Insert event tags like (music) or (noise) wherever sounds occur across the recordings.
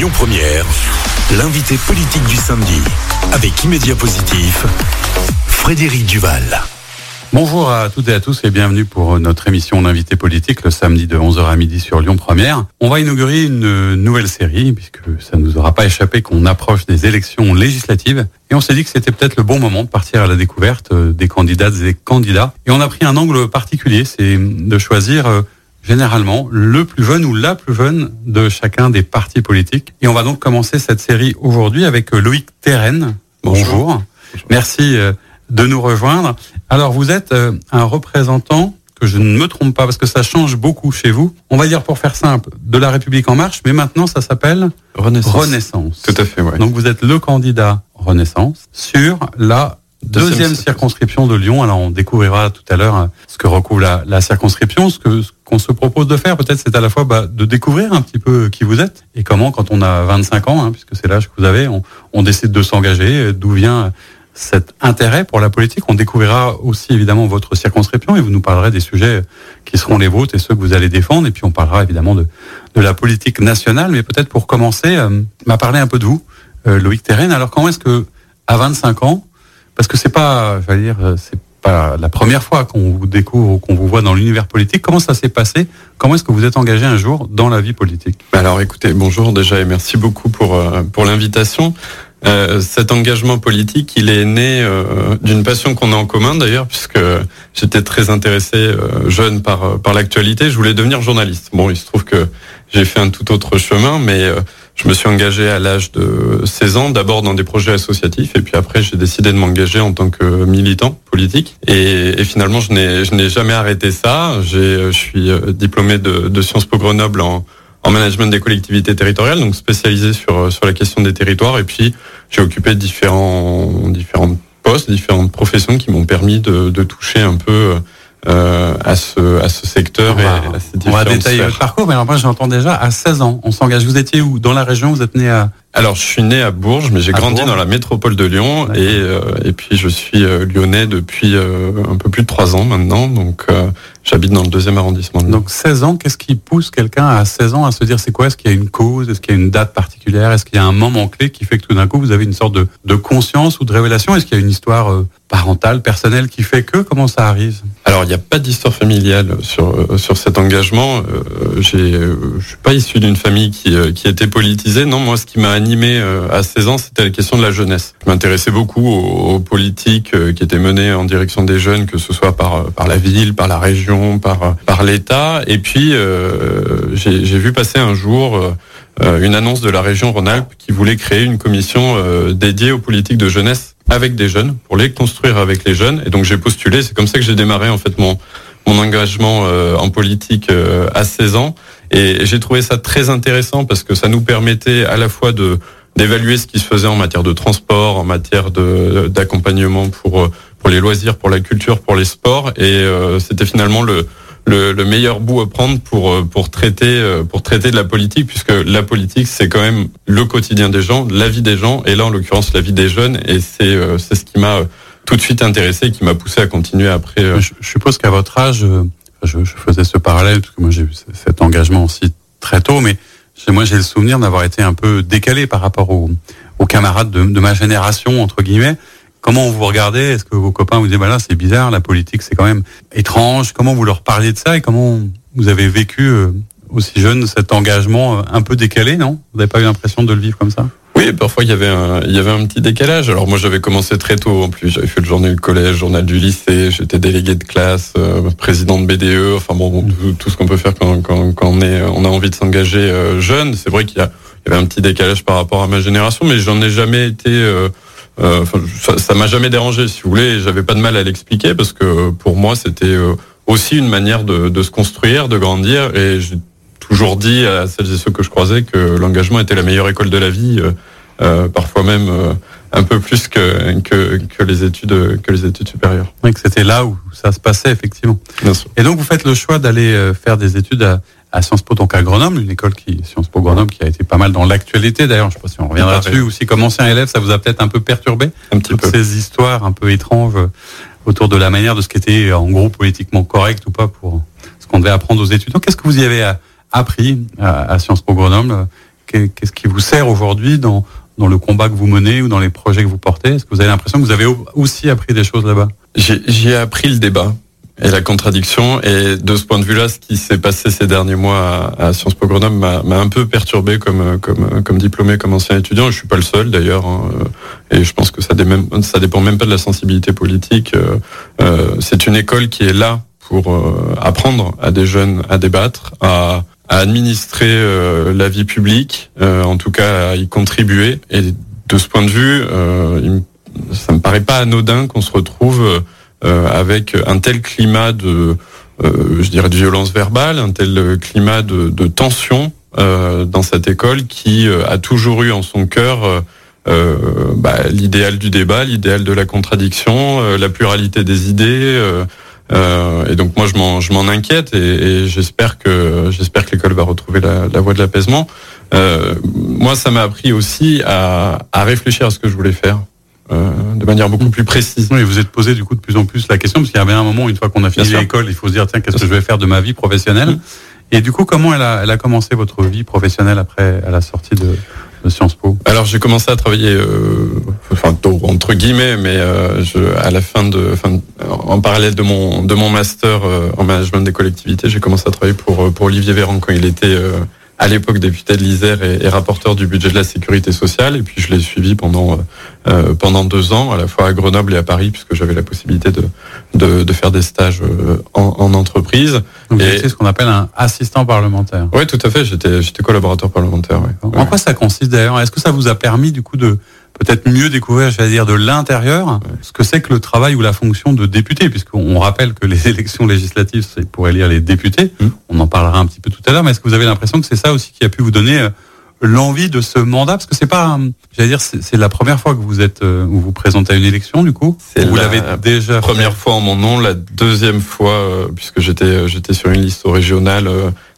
Lyon Première, l'invité politique du samedi, avec Immédiat Positif, Frédéric Duval. Bonjour à toutes et à tous et bienvenue pour notre émission d'invité politique le samedi de 11h à midi sur Lyon Première. On va inaugurer une nouvelle série puisque ça ne nous aura pas échappé qu'on approche des élections législatives et on s'est dit que c'était peut-être le bon moment de partir à la découverte des candidates et des candidats et on a pris un angle particulier, c'est de choisir euh, généralement le plus jeune ou la plus jeune de chacun des partis politiques. Et on va donc commencer cette série aujourd'hui avec euh, Loïc Terren. Bonjour. Merci euh, de nous rejoindre. Alors vous êtes euh, un représentant que je ne me trompe pas parce que ça change beaucoup chez vous. On va dire pour faire simple, de la République en marche, mais maintenant ça s'appelle Renaissance. Renaissance. Tout à fait, ouais. Donc vous êtes le candidat Renaissance sur la deuxième, circonscription de Lyon. Alors on découvrira tout à l'heure euh, ce que recouvre la, circonscription. Ce qu'on se propose de faire, peut-être, c'est à la fois bah, de découvrir un petit peu qui vous êtes et comment, quand on a 25 ans, hein, puisque c'est l'âge que vous avez, on, décide de s'engager. D'où vient cet intérêt pour la politique? On découvrira aussi évidemment votre circonscription et vous nous parlerez des sujets qui seront les vôtres et ceux que vous allez défendre. Et puis on parlera évidemment de, la politique nationale. Mais peut-être pour commencer, euh, m'a parler un peu de vous, euh, Loïc Terren. Alors comment est-ce que à 25 ans, parce que c'est pas, j'allais dire, c'est pas la première fois qu'on vous découvre ou qu'on vous voit dans l'univers politique. Comment ça s'est passé? Comment est-ce que vous êtes engagé un jour dans la vie politique? Alors écoutez, bonjour déjà et merci beaucoup pour, euh, pour l'invitation. Euh, cet engagement politique, il est né euh, d'une passion qu'on a en commun d'ailleurs, puisque j'étais très intéressé jeune par, par l'actualité. Je voulais devenir journaliste. Bon, il se trouve que j'ai fait un tout autre chemin, mais je me suis engagé à l'âge de 16 ans, d'abord dans des projets associatifs, et puis après j'ai décidé de m'engager en tant que militant politique. Et, finalement, je n'ai jamais arrêté ça. Euh, je suis euh, diplômé de, de Sciences Po Grenoble en en management des collectivités territoriales, donc spécialisé sur euh, sur la question des territoires. Et puis j'ai occupé différents différents postes, différentes professions qui m'ont permis de, de toucher un peu euh, à ce à ce secteur on et à ces on va différentes détailler sphères. votre parcours, mais alors moi j'entends déjà à 16 ans, on s'engage. Vous étiez où? Dans la région? Vous êtes né à Alors je suis né à Bourges, mais j'ai grandi Bourges. dans la métropole de Lyon et euh, et puis je suis euh, lyonnais depuis euh, un peu plus de trois ans maintenant, donc j'habite dans le deuxième arrondissement. De Lyon. donc 16 ans. Qu'est-ce qui pousse quelqu'un à 16 ans à se dire c'est quoi? Est-ce qu'il y a une cause? Est-ce qu'il y a une date particulière? Est-ce qu'il y a un moment clé qui fait que tout d'un coup vous avez une sorte de, de conscience ou de révélation? Est-ce qu'il y a une histoire parentale, personnelle qui fait que? Comment ça arrive? Alors, il n'y a pas d'histoire familiale sur sur cet engagement. Je suis pas issu d'une famille qui qui était politisée. Non, moi, ce qui m'a animé euh, à 16 ans, c'était la question de la jeunesse. Je m'intéressais beaucoup aux, politiques euh, qui étaient menées en direction des jeunes, que ce soit par euh, par la ville, par la région, par par l'État. Et puis, j'ai vu passer un jour. une annonce de la région Rhône-Alpes qui voulait créer une commission dédiée aux politiques de jeunesse avec des jeunes pour les construire avec les jeunes et donc j'ai postulé c'est comme ça que j'ai démarré en fait mon mon engagement en politique à 16 ans et j'ai trouvé ça très intéressant parce que ça nous permettait à la fois de d'évaluer ce qui se faisait en matière de transport, en matière de d'accompagnement pour pour les loisirs, pour la culture, pour les sports. Et euh, c'était finalement le le, le meilleur bout à prendre pour pour traiter pour traiter de la politique puisque la politique c'est quand même le quotidien des gens, la vie des gens. Et là en l'occurrence la vie des jeunes. Et c'est euh, c'est ce qui m'a tout de suite intéressé qui m'a poussé à continuer après euh, je, je suppose qu'à votre âge, euh, je, je faisais ce parallèle parce que moi j'ai eu cet engagement aussi très tôt, mais moi j'ai le souvenir d'avoir été un peu décalé par rapport aux, aux camarades de, de ma génération entre guillemets. Comment vous regardez? Est-ce que vos copains vous disent bah là c'est bizarre, la politique c'est quand même étrange. Comment vous leur parliez de ça et comment vous avez vécu euh, aussi jeune cet engagement euh, un peu décalé Non? Vous n'avez pas eu l'impression de le vivre comme ça? Oui, parfois il y avait un, il y avait un petit décalage. Alors moi j'avais commencé très tôt en plus. J'avais fait le journal du collège, journal du lycée. J'étais délégué de classe, euh, président de BDE. Enfin bon, tout, ce qu'on peut faire quand, quand, quand on est, on a envie de s'engager euh, jeune. C'est vrai qu'il y, y avait un petit décalage par rapport à ma génération, mais j'en ai jamais été. euh, euh, ça- m'a jamais dérangé, si vous voulez. J'avais pas de mal à l'expliquer parce que pour moi c'était aussi une manière de, de se construire, de grandir. Et j'ai toujours dit à celles et ceux que je croisais que l'engagement était la meilleure école de la vie. euh, euh, parfois même euh, un peu plus que, que, que les études que les études supérieures. Oui, que c'était là où ça se passait effectivement. Bien sûr. Et donc vous faites le choix d'aller euh, faire des études à, à Sciences Po, donc à Grenoble, une école qui Sciences Po Grenoble qui a été pas mal dans l'actualité d'ailleurs. Je ne sais pas si on reviendra à dessus ou si comme ancien élève ça vous a peut-être un peu perturbé Un petit toutes peu. ces histoires un peu étranges euh, autour de la manière de ce qui était en gros politiquement correct ou pas pour ce qu'on devait apprendre aux étudiants. Qu'est-ce que vous y avez euh, appris à, à Sciences Po Grenoble qu'est-ce qui vous sert aujourd'hui dans, dans le combat que vous menez ou dans les projets que vous portez? Est-ce que vous avez l'impression que vous avez aussi appris des choses là-bas? J'ai appris le débat et la contradiction. Et de ce point de vue-là, ce qui s'est passé ces derniers mois à, Sciences Po Grenoble m'a un peu perturbé comme, comme, comme diplômé, comme ancien étudiant. Je suis pas le seul d'ailleurs. Hein. Et je pense que ça, ça dépend même pas de la sensibilité politique. Euh, euh, c'est une école qui est là pour euh, apprendre à des jeunes à débattre, à, à administrer la vie publique, en tout cas à y contribuer. Et de ce point de vue, ça me paraît pas anodin qu'on se retrouve euh, avec un tel climat de, euh, je dirais, de violence verbale, un tel climat de, de tension euh, dans cette école qui a toujours eu en son cœur bah, l'idéal du débat, l'idéal de la contradiction, la pluralité des idées. Et donc moi je m'en je m'en inquiète et, j'espère que j'espère que l'école va retrouver la, la voie de l'apaisement. moi ça m'a appris aussi à, à réfléchir à ce que je voulais faire. Euh, de manière beaucoup plus précise. Oui, vous êtes posé du coup de plus en plus la question, parce qu'il y avait un moment, une fois qu'on a fini l'école, il faut se dire, tiens, qu'est-ce que je vais faire de ma vie professionnelle? Et du coup, comment elle a, elle a commencé votre vie professionnelle après à la sortie de, Sciences Po. Alors j'ai commencé à travailler, euh, enfin tôt entre guillemets, mais euh, je, à la fin de, fin, en parallèle de mon de mon master euh, en management des collectivités, j'ai commencé à travailler pour pour Olivier Véran quand il était euh, à l'époque député de l'Isère et, rapporteur du budget de la sécurité sociale. Et puis je l'ai suivi pendant euh, pendant deux ans, à la fois à Grenoble et à Paris, puisque j'avais la possibilité de, de, de faire des stages euh, en, en entreprise. Donc et ce qu'on appelle un assistant parlementaire. Oui, tout à fait. J'étais j'étais collaborateur parlementaire. En quoi ça consiste d'ailleurs? Est-ce que ça vous a permis du coup de peut-être mieux découvrir, j'allais dire, de l'intérieur, ce que c'est que le travail ou la fonction de député, puisqu'on rappelle que les (laughs) élections législatives, c'est pour élire les députés. Mmh. On en parlera un petit peu tout à l'heure, mais est-ce que vous avez l'impression que c'est ça aussi qui a pu vous donner euh, l'envie de ce mandat? Parce que c'est pas, j'allais dire, c'est la première fois que vous êtes, euh, vous vous présentez à une élection, du coup. Vous l'avez déjà. Première fois en mon nom, la deuxième fois, euh, puisque j'étais, j'étais sur une liste régionale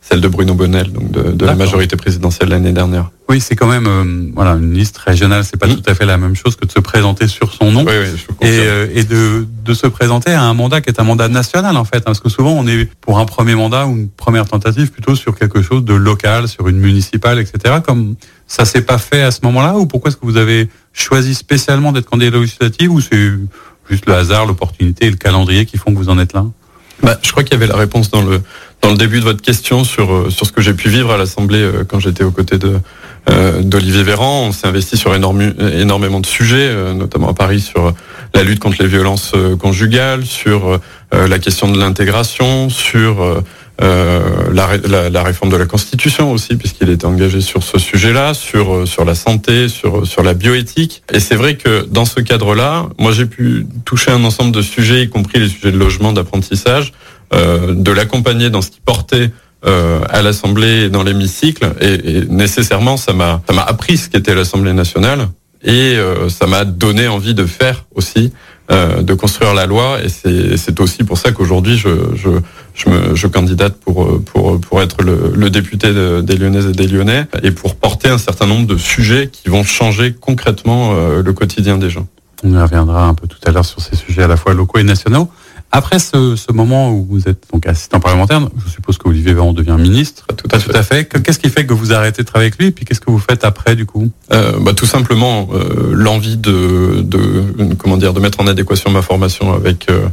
celle de Bruno Bonnel, donc de, la majorité présidentielle l'année dernière. Oui, c'est quand même euh, voilà une liste régionale, c'est pas mmh. tout à fait la même chose que de se présenter sur son nom oui, oui, je et, euh, et de, de se présenter à un mandat qui est un mandat national en fait, hein, parce que souvent on est pour un premier mandat ou une première tentative plutôt sur quelque chose de local, sur une municipale, etc. Comme ça s'est pas fait à ce moment-là, ou pourquoi est-ce que vous avez choisi spécialement d'être candidat législatif, ou c'est juste le hasard, l'opportunité et le calendrier qui font que vous en êtes là? Bah, je crois qu'il y avait la réponse dans le dans le début de votre question sur euh, sur ce que j'ai pu vivre à l'Assemblée euh, quand j'étais aux côtés de euh, d'Olivier Véran. On s'est investi sur énormément de sujets, notamment à Paris sur la lutte contre les violences conjugales, sur la question de l'intégration, sur la, la, réforme de la Constitution aussi, puisqu'il était engagé sur ce sujet-là, sur sur la santé, sur sur la bioéthique. Et c'est vrai que dans ce cadre-là, moi j'ai pu toucher un ensemble de sujets, y compris les sujets de logement, d'apprentissage, de l'accompagner dans ce qui portait euh, à l'Assemblée et dans l'hémicycle. Et, nécessairement, ça m'a ça m'a appris ce qu'était l'Assemblée nationale et euh, ça m'a donné envie de faire aussi, de construire la loi. Et c'est aussi pour ça qu'aujourd'hui, je, je, je, me, je candidate pour, pour, pour être le, le député des Lyonnaises et des Lyonnais et pour porter un certain nombre de sujets qui vont changer concrètement le quotidien des gens. On reviendra un peu tout à l'heure sur ces sujets à la fois locaux et nationaux. Après ce, ce, moment où vous êtes donc assistant parlementaire, je suppose que Olivier Véran devient ministre. Tout à, tout à fait. Qu'est-ce qui fait que vous arrêtez de travailler avec lui Et puis qu'est-ce que vous faites après du coup? Euh, bah, Tout simplement euh, l'envie de, de, comment dire, de mettre en adéquation ma formation avec euh,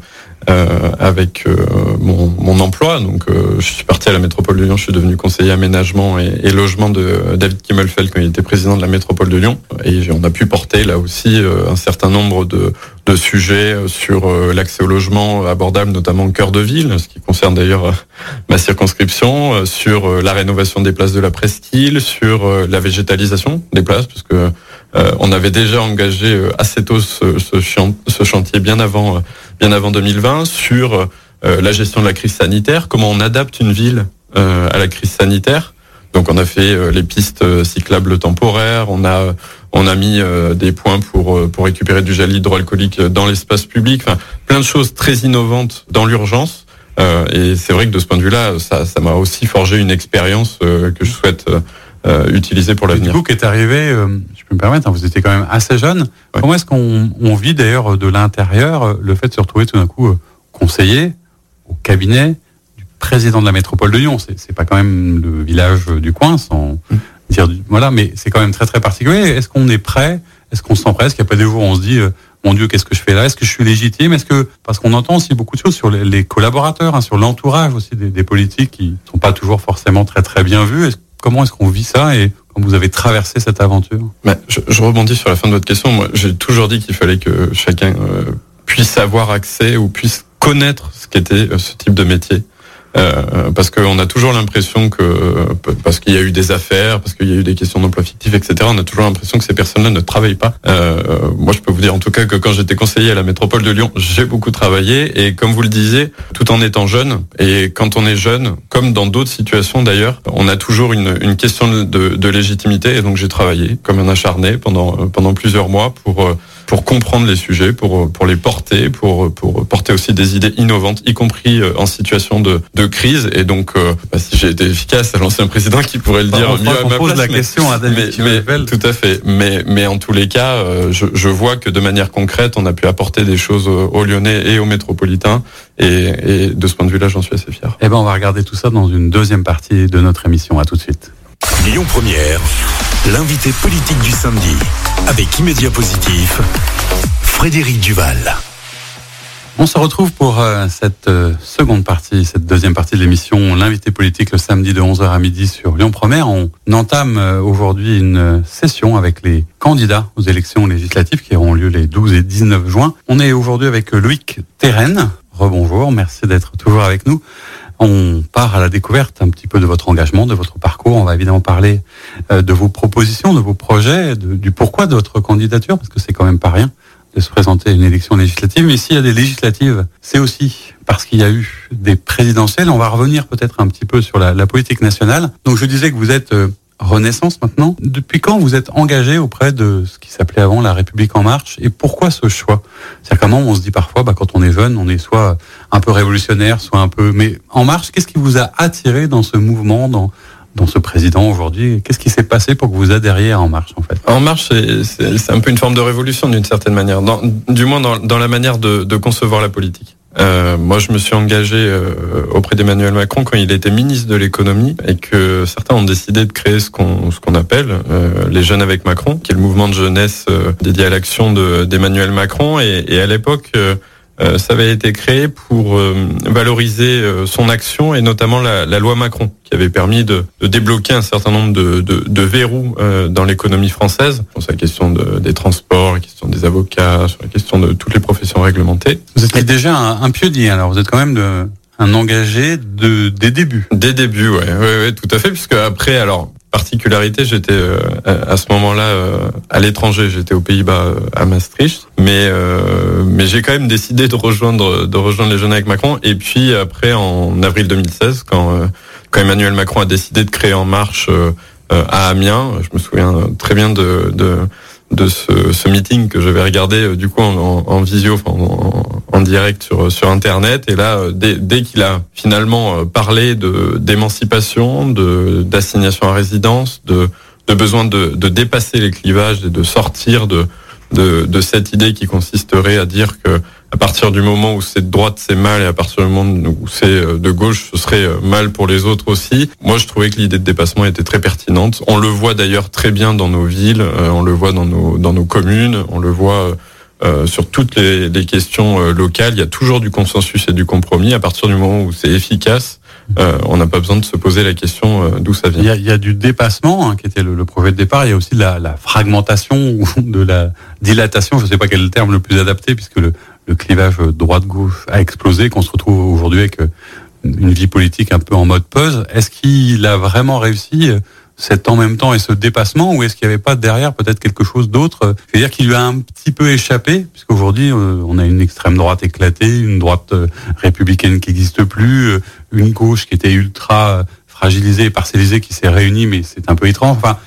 euh, avec euh, mon, mon, emploi. Donc, euh, je suis parti à la métropole de Lyon. Je suis devenu conseiller aménagement et, et logement de David Kimmelfeld quand il était président de la métropole de Lyon. Et on a pu porter là aussi un certain nombre de, de sujets sur l'accès au logement abordable, notamment au cœur de ville, ce qui concerne d'ailleurs ma circonscription, sur la rénovation des places de la presqu'île, sur la végétalisation des places, parce que on avait déjà engagé assez tôt ce, ce, chantier bien avant bien avant 2020 sur euh, la gestion de la crise sanitaire, comment on adapte une ville euh, à la crise sanitaire. Donc on a fait euh, les pistes cyclables temporaires, on a on a mis des points pour pour récupérer du gel hydroalcoolique dans l'espace public, enfin plein de choses très innovantes dans l'urgence. et c'est vrai que de ce point de vue-là, ça ça m'a aussi forgé une expérience que je souhaite utiliser pour l'avenir. Coup, qui est arrivé, peux me permettre, hein, vous étiez quand même assez jeune. Comment est-ce qu'on on vit d'ailleurs de l'intérieur euh, le fait de se retrouver tout d'un coup euh, conseiller au cabinet du président de la métropole de Lyon? C'est pas quand même le village du coin sans. Mmh. Voilà, mais c'est quand même très très particulier. Est-ce qu'on est prêt? Est-ce qu'on se sent prêt? Est-ce qu'il n'y a pas des jours où on se dit mon Dieu, qu'est-ce que je fais là? Est-ce que je suis légitime? Est-ce que parce qu'on entend aussi beaucoup de choses sur les, collaborateurs, hein, sur l'entourage aussi des, politiques qui sont pas toujours forcément très très bien vus. comment est-ce qu'on vit ça et comment vous avez traversé cette aventure? Je, rebondis sur la fin de votre question. Moi, j'ai toujours dit qu'il fallait que chacun euh, puisse avoir accès ou puisse connaître ce qu'était euh, ce type de métier. Euh, parce qu'on a toujours l'impression que parce qu'il y a eu des affaires, parce qu'il y a eu des questions d'emploi fictif, etc. On a toujours l'impression que ces personnes-là ne travaillent pas. Euh, moi, je peux vous dire en tout cas que quand j'étais conseiller à la métropole de Lyon, j'ai beaucoup travaillé et comme vous le disiez, tout en étant jeune. Et quand on est jeune, comme dans d'autres situations d'ailleurs, on a toujours une, une question de, de, légitimité. Et donc j'ai travaillé comme un acharné pendant pendant plusieurs mois pour euh, pour comprendre les sujets, pour pour les porter, pour pour porter aussi des idées innovantes, y compris euh, en situation de, de crise. Et donc, euh, bah, si j'ai été efficace, à l'ancien président qui pourrait le dire mieux à ma pose la question à David mais, Tout à fait. Mais mais en tous les cas, euh, je, je vois que de manière concrète, on a pu apporter des choses aux Lyonnais et aux métropolitains. Et, et de ce point de vue-là, j'en suis assez fier. Eh ben, on va regarder tout ça dans une deuxième partie de notre émission. À tout de suite. Lyon Première, l'invité politique du samedi, avec Immédiat Positif, Frédéric Duval. On se retrouve pour euh, cette euh, seconde partie, cette deuxième partie de l'émission, l'invité politique le samedi de 11h à midi sur Lyon Première. On entame euh, aujourd'hui une session avec les candidats aux élections législatives qui auront lieu les 12 et 19 juin. On est aujourd'hui avec Loïc Terren. Rebonjour, merci d'être toujours avec nous. On part à la découverte un petit peu de votre engagement, de votre parcours. On va évidemment parler euh, de vos propositions, de vos projets, du pourquoi de votre candidature, parce que c'est quand même pas rien de se présenter à une élection législative. Mais s'il y a des législatives, c'est aussi parce qu'il y a eu des présidentielles. On va revenir peut-être un petit peu sur la, politique nationale. Donc je disais que vous êtes euh, Renaissance maintenant. Depuis quand vous êtes engagé auprès de ce qui s'appelait avant la République en marche et pourquoi ce choix? C'est-à-dire comment on se dit parfois, bah, quand on est jeune, on est soit un peu révolutionnaire, soit un peu... Mais en marche, qu'est-ce qui vous a attiré dans ce mouvement, dans, dans ce président aujourd'hui? Qu'est-ce qui s'est passé pour que vous adhériez à En Marche en fait? En Marche, c'est un peu une forme de révolution d'une certaine manière, du moins dans, dans la manière de concevoir la politique. Euh, moi, je me suis engagé euh, auprès d'Emmanuel Macron quand il était ministre de l'économie et que certains ont décidé de créer ce qu'on ce qu'on appelle euh, les jeunes avec Macron, qui est le mouvement de jeunesse dédié à l'action d'Emmanuel Macron. Et, à l'époque, ça avait été créé pour euh, valoriser euh, son action et notamment la, loi Macron, qui avait permis de, débloquer un certain nombre de, de, verrous dans l'économie française, sur la question des transports, la question des avocats, sur la question de toutes les professions réglementées. Vous êtes déjà un, un pionnier, alors vous êtes quand même de, un engagé de, des débuts. Des débuts, ouais, ouais, ouais tout à fait, puisque après, alors particularité, j'étais euh, à ce moment-là euh, à l'étranger, j'étais aux Pays-Bas euh, à Maastricht, mais mais j'ai quand même décidé de rejoindre de rejoindre les jeunes avec Macron. Et puis après, en avril 2016, quand quand Emmanuel Macron a décidé de créer En Marche à Amiens, je me souviens très bien de, de de ce, ce, meeting que j'avais regardé euh, du coup en, en, visio, en, en, direct sur sur internet. Et là, euh, dès, dès qu'il a finalement euh, parlé de d'émancipation, de d'assignation à résidence, de de besoin de, de dépasser les clivages et de sortir de de, cette idée qui consisterait à dire que à partir du moment où c'est de droite, c'est mal, et à partir du moment où c'est euh, de gauche, ce serait euh, mal pour les autres aussi. Moi, je trouvais que l'idée de dépassement était très pertinente. On le voit d'ailleurs très bien dans nos villes, euh, on le voit dans nos, dans nos communes, on le voit sur toutes les, questions locales. Il y a toujours du consensus et du compromis. À partir du moment où c'est efficace, on n'a pas besoin de se poser la question d'où ça vient. Il y, a, du dépassement, hein, qui était le, projet de départ. Il y a aussi la, la fragmentation (laughs) ou de la dilatation. Je ne sais pas quel est le terme le plus adapté, puisque le, clivage droite-gauche a explosé, qu'on se retrouve aujourd'hui avec euh, une vie politique un peu en mode pause. Est-ce qu'il a vraiment réussi euh, cet en même temps et ce dépassement ou est-ce qu'il n'y avait pas derrière peut-être quelque chose d'autre C'est-à-dire qu'il lui a un petit peu échappé, puisqu'aujourd'hui euh, on a une extrême droite éclatée, une droite républicaine qui n'existe plus, une gauche qui était ultra fragilisée et parcellisée qui s'est réunie, mais c'est un peu étrange. Enfin,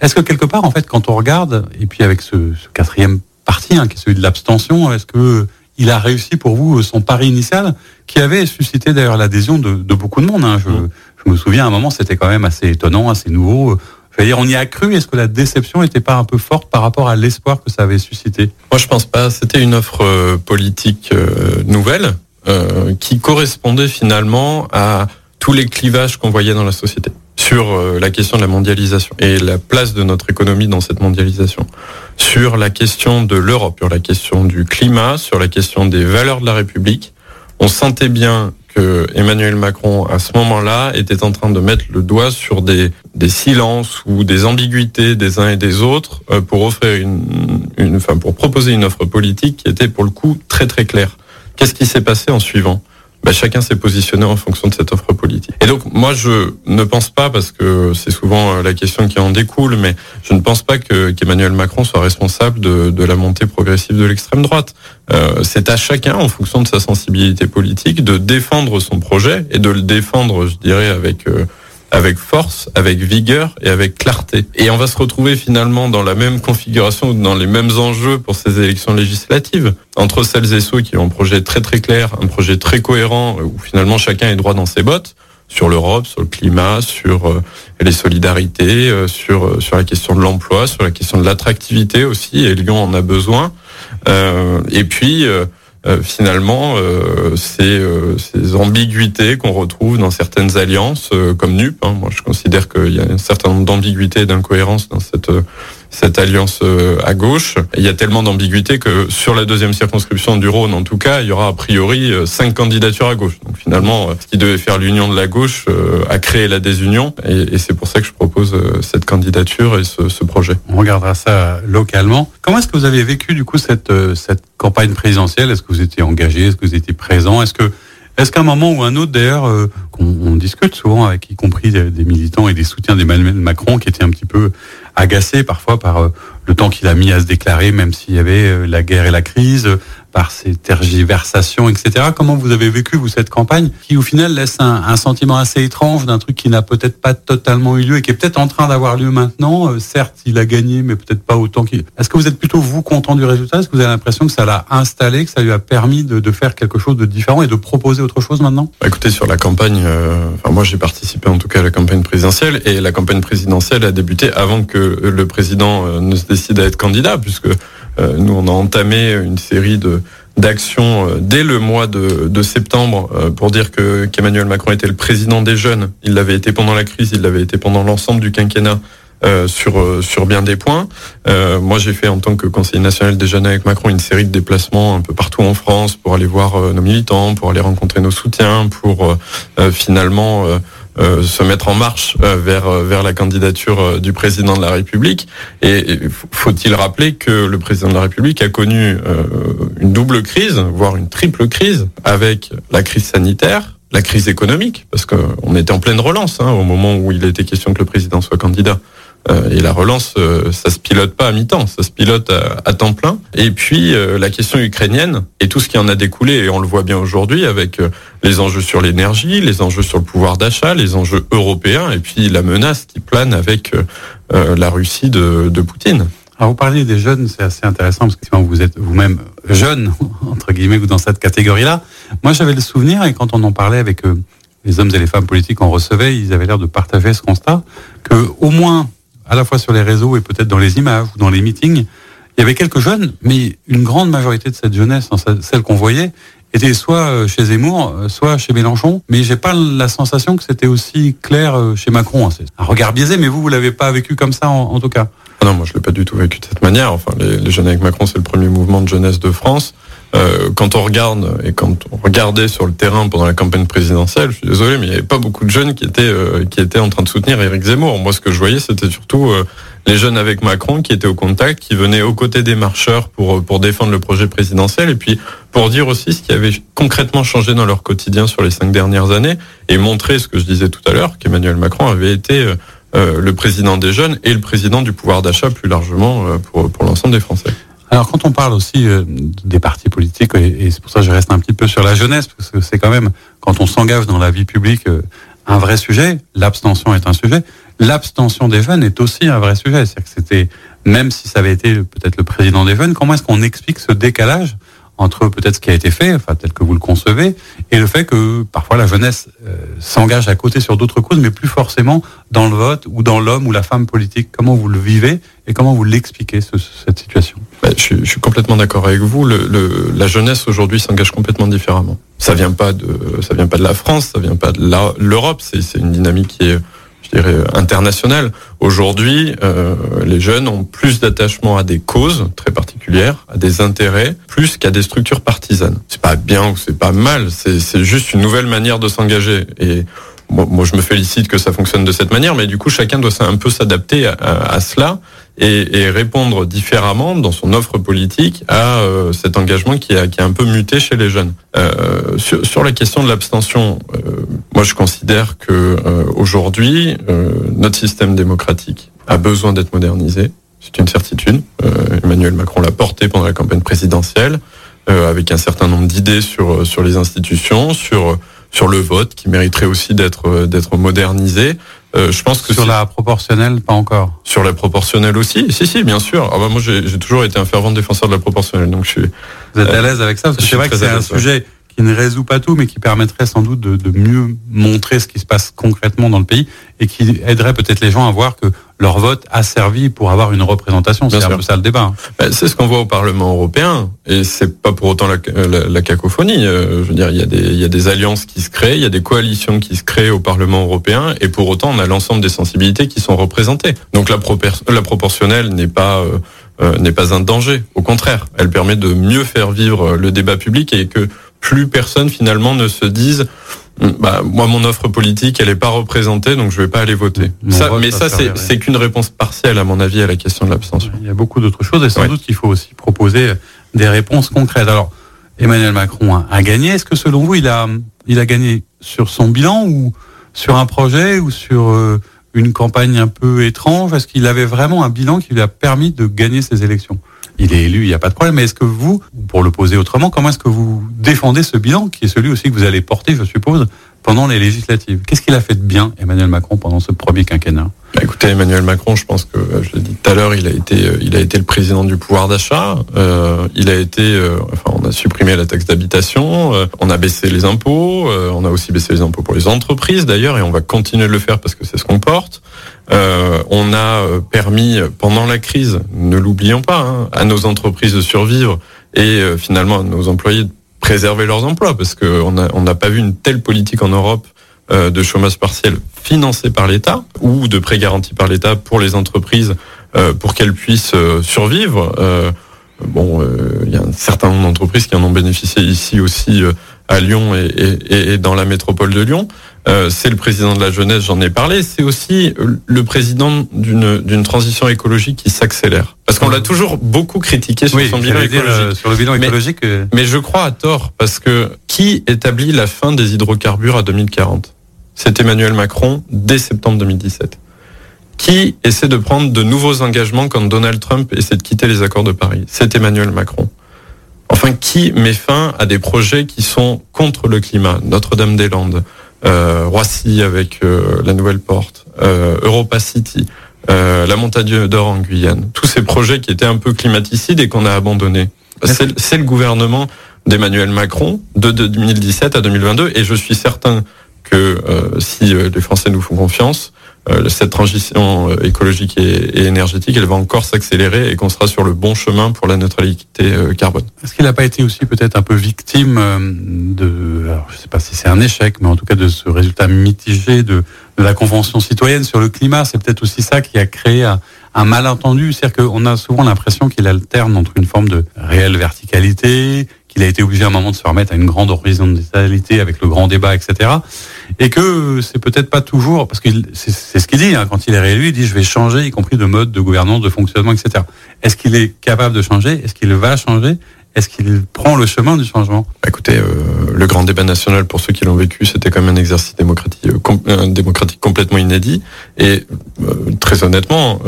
est-ce que quelque part, en fait, quand on regarde, et puis avec ce, ce quatrième parti, hein, qui est celui de l'abstention, est-ce que il a réussi pour vous son pari initial, qui avait suscité d'ailleurs l'adhésion de, beaucoup de monde. Hein. Je, me souviens à un moment, c'était quand même assez étonnant, assez nouveau. Dire, on y a cru. Est-ce que la déception n'était pas un peu forte par rapport à l'espoir que ça avait suscité? Moi, je pense pas. C'était une offre euh, politique euh, nouvelle euh, qui correspondait finalement à tous les clivages qu'on voyait dans la société. Sur euh, la question de la mondialisation et la place de notre économie dans cette mondialisation, sur la question de l'Europe, sur la question du climat, sur la question des valeurs de la République. On sentait bien que Emmanuel Macron, à ce moment-là, était en train de mettre le doigt sur des, silences ou des ambiguïtés des uns et des autres euh, pour offrir une, une, enfin, pour proposer une offre politique qui était pour le coup très très claire. Qu'est-ce qui s'est passé en suivant? Ben, chacun s'est positionné en fonction de cette offre politique. Et donc moi je ne pense pas, parce que c'est souvent euh, la question qui en découle, mais je ne pense pas que qu'Emmanuel Macron soit responsable de, de la montée progressive de l'extrême droite. Euh, c'est à chacun, en fonction de sa sensibilité politique, de défendre son projet et de le défendre, je dirais, avec euh, avec force, avec vigueur et avec clarté. Et on va se retrouver finalement dans la même configuration, dans les mêmes enjeux pour ces élections législatives, entre celles et ceux qui ont un projet très très clair, un projet très cohérent, où finalement chacun est droit dans ses bottes, sur l'Europe, sur le climat, sur euh, les solidarités, euh, sur euh, sur la question de l'emploi, sur la question de l'attractivité aussi, et Lyon en a besoin. et puis euh, finalement euh, euh, ces, ambiguïtés qu'on retrouve dans certaines alliances comme NUP. Hein. Moi, je considère qu'il y a un certain nombre d'ambiguïtés et d'incohérences dans cette cette alliance euh, à gauche. Il y a tellement d'ambiguïté que sur la deuxième circonscription du Rhône, en tout cas, il y aura a priori euh, cinq candidatures à gauche. Donc finalement, euh, ce qui devait faire l'union de la gauche a créé la désunion, et, c'est pour ça que je propose cette candidature et ce, ce projet. On regardera ça localement. Comment est-ce que vous avez vécu du coup cette cette campagne présidentielle? Est-ce que vous étiez engagé? Est-ce que vous étiez présent? Est-ce que est-ce qu'à un moment ou un autre, d'ailleurs, qu'on on discute souvent avec y compris des, militants et des soutiens d'Emmanuel Macron qui étaient un petit peu agacé parfois par euh, le temps qu'il a mis à se déclarer, même s'il y avait euh, la guerre et la crise, par ces tergiversations, etc. Comment vous avez vécu, vous, cette campagne, qui au final laisse un, sentiment assez étrange d'un truc qui n'a peut-être pas totalement eu lieu et qui est peut-être en train d'avoir lieu maintenant? Euh, certes, il a gagné, mais peut-être pas autant qu'il... Est-ce que vous êtes plutôt, vous, content du résultat? Est-ce que vous avez l'impression que ça l'a installé, que ça lui a permis de, faire quelque chose de différent et de proposer autre chose maintenant? Bah, Écoutez, sur la campagne, enfin, moi j'ai participé en tout cas à la campagne présidentielle et la campagne présidentielle a débuté avant que le président ne se décide à être candidat, puisque euh, nous, on a entamé une série de d'actions euh, dès le mois de, septembre euh, pour dire que qu'Emmanuel Macron était le président des jeunes. Il l'avait été pendant la crise, il l'avait été pendant l'ensemble du quinquennat. sur sur bien des points. moi, j'ai fait en tant que conseiller national des jeunes avec Macron une série de déplacements un peu partout en France pour aller voir nos militants, pour aller rencontrer nos soutiens, pour finalement euh, se mettre en marche euh, vers euh, vers la candidature du président de la République. Et faut-il rappeler que le président de la République a connu une double crise, voire une triple crise, avec la crise sanitaire, la crise économique, parce qu'on était en pleine relance hein, au moment où il était question que le président soit candidat. Euh, et la relance, euh, ça se pilote pas à mi-temps, ça se pilote à, temps plein. Et puis euh, la question ukrainienne et tout ce qui en a découlé, et on le voit bien aujourd'hui avec les enjeux sur l'énergie, les enjeux sur le pouvoir d'achat, les enjeux européens, et puis la menace qui plane avec la Russie de, Poutine. Alors vous parliez des jeunes, c'est assez intéressant parce que vous êtes vous-même jeune (laughs) entre guillemets ou dans cette catégorie-là. Moi, j'avais le souvenir et quand on en parlait avec les hommes et les femmes politiques qu'on recevait, ils avaient l'air de partager ce constat que au moins à la fois sur les réseaux et peut-être dans les images ou dans les meetings, il y avait quelques jeunes, mais une grande majorité de cette jeunesse, celle qu'on voyait, était soit euh, chez Zemmour, euh, soit chez Mélenchon, mais j'ai pas la sensation que c'était aussi clair euh, chez Macron. C'est un regard biaisé, mais vous, vous l'avez pas vécu comme ça en, tout cas. Ah non, moi je l'ai pas du tout vécu de cette manière. Enfin, les jeunes avec Macron, c'est le premier mouvement de jeunesse de France. Euh, quand on regarde et quand on regardait sur le terrain pendant la campagne présidentielle, je suis désolé, mais il n'y avait pas beaucoup de jeunes qui étaient euh, qui étaient en train de soutenir Éric Zemmour. Moi, ce que je voyais, c'était surtout euh, les jeunes avec Macron qui étaient au contact, qui venaient aux côtés des marcheurs pour pour défendre le projet présidentiel et puis pour dire aussi ce qui avait concrètement changé dans leur quotidien sur les cinq dernières années et montrer ce que je disais tout à l'heure, qu'Emmanuel Macron avait été le président des jeunes et le président du pouvoir d'achat plus largement pour, pour l'ensemble des Français. Alors quand on parle aussi euh, des partis politiques, et, c'est pour ça que je reste un petit peu sur la jeunesse, parce que c'est quand même, quand on s'engage dans la vie publique, euh, un vrai sujet, l'abstention est un sujet, l'abstention des jeunes est aussi un vrai sujet. C'est-à-dire que c'était, même si ça avait été peut-être le président des jeunes, comment est-ce qu'on explique ce décalage entre peut-être ce qui a été fait, enfin tel que vous le concevez, et le fait que parfois la jeunesse euh, s'engage à côté sur d'autres causes, mais plus forcément dans le vote ou dans l'homme ou la femme politique. Comment vous le vivez et comment vous l'expliquez cette situation? Je, je, suis complètement d'accord avec vous. Le, le, la jeunesse aujourd'hui s'engage complètement différemment. Ça vient pas de, ça vient pas de la France, ça vient pas de l'Europe. C'est une dynamique qui est je dirais, internationale. Aujourd'hui, euh, les jeunes ont plus d'attachement à des causes très particulières, à des intérêts, plus qu'à des structures partisanes. C'est pas bien ou c'est pas mal, c'est juste une nouvelle manière de s'engager. Et moi, je me félicite que ça fonctionne de cette manière, mais du coup, chacun doit un peu s'adapter à, cela et, répondre différemment dans son offre politique à euh, cet engagement qui a, qui a un peu muté chez les jeunes. Euh, sur, la question de l'abstention, euh, moi, je considère que aujourd'hui, notre système démocratique a besoin d'être modernisé. C'est une certitude. Emmanuel Macron l'a porté pendant la campagne présidentielle, avec un certain nombre d'idées sur sur les institutions, sur sur le vote qui mériterait aussi d'être euh, d'être modernisé. Euh, je pense que sur la proportionnelle, pas encore. Sur la proportionnelle aussi, si si, bien sûr. Ah bah moi j'ai toujours été un fervent défenseur de la proportionnelle, donc je suis. Vous êtes à l'aise avec ça? Parce que c'est vrai que c'est un sujet qui ne résout pas tout, mais qui permettrait sans doute de, de, mieux montrer ce qui se passe concrètement dans le pays et qui aiderait peut-être les gens à voir que leur vote a servi pour avoir une représentation. C'est un peu ça le débat. Hein. Ben, c'est ce qu'on voit au Parlement européen, et c'est pas pour autant la, la, cacophonie. Euh, je veux dire, il y a des il y a des alliances qui se créent, il y a des coalitions qui se créent au Parlement européen, et pour autant, on a l'ensemble des sensibilités qui sont représentées. Donc la, la proportionnelle n'est pas euh, euh, n'est pas un danger. Au contraire, elle permet de mieux faire vivre le débat public et que plus personne finalement ne se dise bah, moi mon offre politique elle est pas représentée donc je vais pas aller voter. Ça, mais ça c'est qu'une réponse partielle à mon avis à la question de l'abstention. Il y a beaucoup d'autres choses et sans doute qu'il faut aussi proposer des réponses concrètes. Alors Emmanuel Macron a, a gagné. Est-ce que selon vous il a il a gagné sur son bilan ou sur un projet ou sur euh, une campagne un peu étrange? Est-ce qu'il avait vraiment un bilan qui lui a permis de gagner ces élections? Il est élu, il n'y a pas de problème. Mais est-ce que vous, pour le poser autrement, comment est-ce que vous défendez ce bilan, qui est celui aussi que vous allez porter, je suppose, pendant les législatives? Qu'est-ce qu'il a fait de bien, Emmanuel Macron, pendant ce premier quinquennat? Bah, Écoutez, Emmanuel Macron, je pense que, je l'ai dit tout à l'heure, il a été, euh, il a été le président du pouvoir d'achat. Euh, il a été, euh, enfin, on a supprimé la taxe d'habitation, on a baissé les impôts, on a aussi baissé les impôts pour les entreprises d'ailleurs, et on va continuer de le faire parce que c'est ce qu'on porte. Euh, on a euh, permis pendant la crise, ne l'oublions pas, hein, à nos entreprises de survivre et euh, finalement à nos employés de préserver leurs emplois parce qu'on n'a pas vu une telle politique en Europe de chômage partiel financé par l'État ou de prêts garantis par l'État pour les entreprises pour qu'elles puissent survivre. bon, il y a un certain nombre d'entreprises qui en ont bénéficié ici aussi à Lyon et, dans la métropole de Lyon. Euh, c'est le président de la jeunesse, j'en ai parlé. C'est aussi le président d'une transition écologique qui s'accélère. Parce qu'on l'a toujours beaucoup critiqué sur son bilan écologique. Euh, sur le bilan écologique. Euh. Mais, je crois à tort, parce que qui établit la fin des hydrocarbures à 2040 C'est Emmanuel Macron dès septembre 2017. Qui essaie de prendre de nouveaux engagements quand Donald Trump essaie de quitter les accords de Paris? C'est Emmanuel Macron. Enfin, qui met fin à des projets qui sont contre le climat? Notre-Dame-des-Landes, Roissy avec euh, la nouvelle porte, euh, Europa City, euh, la montagne d'or en Guyane. Tous ces projets qui étaient un peu climaticides et qu'on a abandonnés. C'est le gouvernement d'Emmanuel Macron de 2017 à 2022 et je suis certain que si les Français nous font confiance, euh, cette transition euh, écologique et, énergétique, elle va encore s'accélérer et qu'on sera sur le bon chemin pour la neutralité euh, carbone. Est-ce qu'il n'a pas été aussi peut-être un peu victime de, je ne sais pas si c'est un échec, mais en tout cas de ce résultat mitigé de, la Convention citoyenne sur le climat C'est peut-être aussi ça qui a créé un malentendu, c'est-à-dire qu'on a souvent l'impression qu'il alterne entre une forme de réelle verticalité, qu'il a été obligé à un moment de se remettre à une grande horizontalité avec le grand débat, etc. Et que c'est peut-être pas toujours, parce que c'est ce qu'il dit, hein, quand il est réélu, il dit je vais changer, y compris de mode, de gouvernance, de fonctionnement, etc. Est-ce qu'il est capable de changer? Est-ce qu'il va changer? Est-ce qu'il prend le chemin du changement? Bah, Écoutez, euh, le grand débat national, pour ceux qui l'ont vécu, c'était quand même un exercice démocratique, euh, démocratique complètement inédit. Et euh, très honnêtement,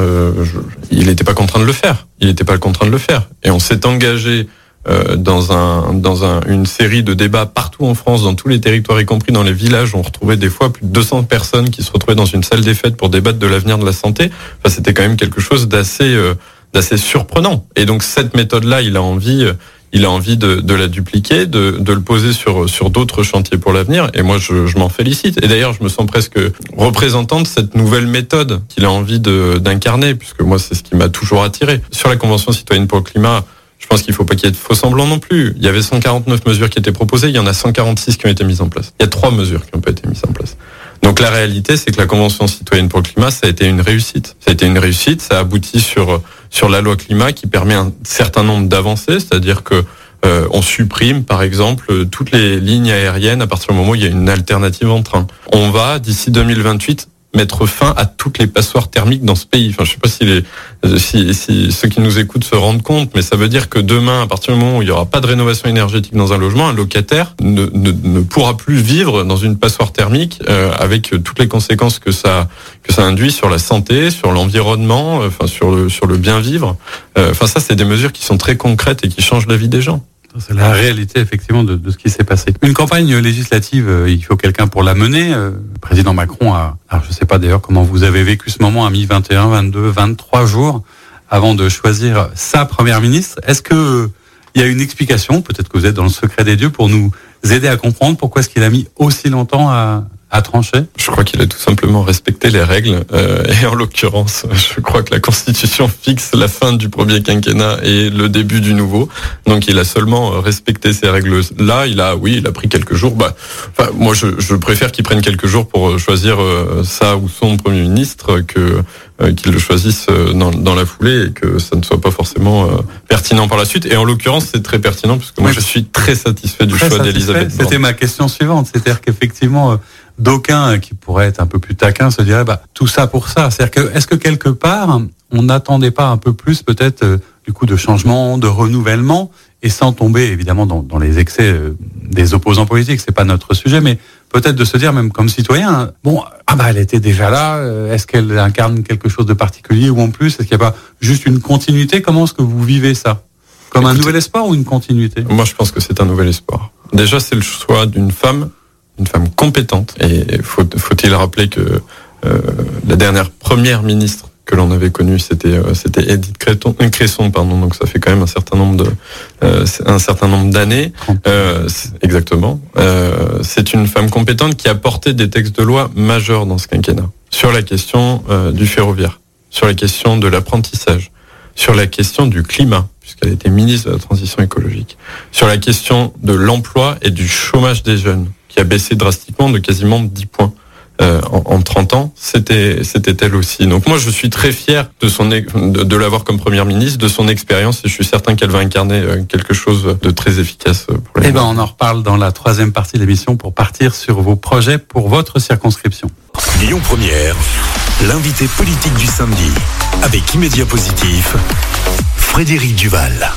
il n'était pas contraint de le faire. Il n'était pas contraint de le faire. Et on s'est engagé dans un dans un, une série de débats partout en France, dans tous les territoires, y compris dans les villages. On retrouvait des fois plus de 200 personnes qui se retrouvaient dans une salle des fêtes pour débattre de l'avenir de la santé. Enfin, c'était quand même quelque chose d'assez d'assez surprenant. Et donc cette méthode-là, il a envie, il a envie de, de la dupliquer, de, de, le poser sur sur d'autres chantiers pour l'avenir. Et moi, je, je m'en félicite. Et d'ailleurs, je me sens presque représentant de cette nouvelle méthode qu'il a envie d'incarner, puisque moi, c'est ce qui m'a toujours attiré. Sur la Convention citoyenne pour le climat, pense qu'il ne faut pas qu'il y ait de faux semblants non plus. Il y avait 149 mesures qui étaient proposées, il y en a 146 qui ont été mises en place. Il y a trois mesures qui n'ont pas été mises en place. Donc la réalité, c'est que la Convention citoyenne pour le climat, ça a été une réussite. Ça a été une réussite, ça aboutit sur sur la loi climat qui permet un certain nombre d'avancées, c'est-à-dire que euh, on supprime, par exemple, toutes les lignes aériennes à partir du moment où il y a une alternative en train. On va, d'ici 2028, mettre fin à toutes les passoires thermiques dans ce pays. Enfin, je sais pas si, les, si, si, ceux qui nous écoutent se rendent compte, mais ça veut dire que demain, à partir du moment où il n'y aura pas de rénovation énergétique dans un logement, un locataire ne, ne, ne pourra plus vivre dans une passoire thermique euh, avec toutes les conséquences que ça que ça induit sur la santé, sur l'environnement, enfin sur le sur le bien vivre. Euh, enfin, ça, c'est des mesures qui sont très concrètes et qui changent la vie des gens. C'est la réalité effectivement de, ce qui s'est passé. Une campagne législative, euh, il faut quelqu'un pour la mener. Euh, le président Macron a, alors je sais pas d'ailleurs comment vous avez vécu ce moment, a mis 21, 22, 23 jours avant de choisir sa première ministre. Est-ce que il y a une explication, peut-être que vous êtes dans le secret des dieux, pour nous aider à comprendre pourquoi est-ce qu'il a mis aussi longtemps à, à trancher Je crois qu'il a tout simplement respecté les règles. Euh, et en l'occurrence, je crois que la Constitution fixe la fin du premier quinquennat et le début du nouveau. Donc il a seulement respecté ces règles-là. Il a, oui, il a pris quelques jours. Bah, enfin, moi, je, je préfère qu'il prenne quelques jours pour choisir euh, ça ou son premier ministre que euh, qu'il le choisisse euh, dans, dans, la foulée et que ça ne soit pas forcément euh, pertinent par la suite. Et en l'occurrence, c'est très pertinent puisque moi, je suis très satisfait du choix d'Elisabeth. C'était ma question suivante, c'est-à-dire qu'effectivement d'aucuns qui pourraient être un peu plus taquins se diraient bah tout ça pour ça. C'est-à-dire que est-ce que quelque part on n'attendait pas un peu plus peut-être euh, du coup de changement, de renouvellement et sans tomber évidemment dans, dans les excès euh, des opposants politiques, c'est pas notre sujet, mais peut-être de se dire même comme citoyen, bon ah bah elle était déjà là, euh, est-ce qu'elle incarne quelque chose de particulier ou en plus est-ce qu'il n'y a pas juste une continuité? Comment est-ce que vous vivez ça? Comme un nouvel espoir ou une continuité Moi je pense que c'est un nouvel espoir. Déjà c'est le choix d'une femme une femme compétente. Et faut, faut-il rappeler que euh, la dernière première ministre que l'on avait connue, c'était euh, c'était Edith Cresson, euh, Cresson, pardon. Donc ça fait quand même un certain nombre de euh, un certain nombre d'années. Euh, exactement. Euh, c'est une femme compétente qui a porté des textes de loi majeurs dans ce quinquennat sur la question du ferroviaire, sur la question de l'apprentissage, sur la question du climat puisqu'elle était ministre de la transition écologique, sur la question de l'emploi et du chômage des jeunes qui a baissé drastiquement de quasiment 10 points. Euh, en, en, 30 ans, c'était c'était elle aussi. Donc moi, je suis très fier de son de, de l'avoir comme première ministre, de son expérience, et je suis certain qu'elle va incarner euh, quelque chose de très efficace. Pour les eh ben, on en reparle dans la troisième partie de l'émission pour partir sur vos projets pour votre circonscription. Lyon Première, l'invité politique du samedi, avec immédiat positif, Frédéric Duval.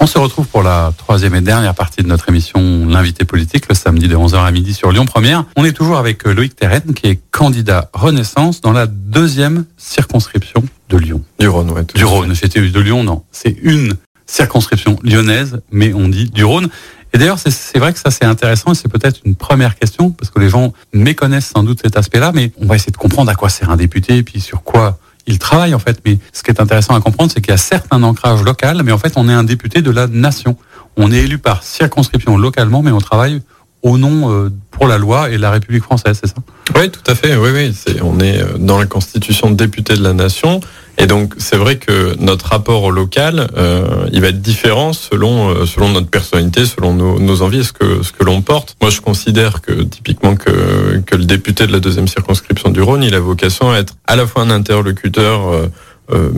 On se retrouve pour la troisième et dernière partie de notre émission L'invité politique, le samedi de 11h à midi sur Lyon Première. On est toujours avec euh, Loïc Terren, qui est candidat Renaissance dans la deuxième circonscription de Lyon. Du Rhône, ouais. Du Rhône, c'était de Lyon, non. C'est une circonscription lyonnaise, mais on dit du Rhône. Et d'ailleurs, c'est vrai que ça c'est intéressant et c'est peut-être une première question, parce que les gens méconnaissent sans doute cet aspect-là, mais on va essayer de comprendre à quoi sert un député et puis sur quoi il travaille en fait. Mais ce qui est intéressant à comprendre, c'est qu'il y a certes un ancrage local, mais en fait, on est un député de la nation. On est élu par circonscription localement, mais on travaille au nom euh, pour la loi et la République française, c'est ça? Oui, tout à fait. Oui, oui. on est euh, dans la constitution de député de la nation. Et donc, c'est vrai que notre rapport au local, euh, il va être différent selon selon notre personnalité, selon nos, envies, ce que ce que l'on porte. Moi, je considère que typiquement que que le député de la deuxième circonscription du Rhône, il a vocation à être à la fois un interlocuteur euh,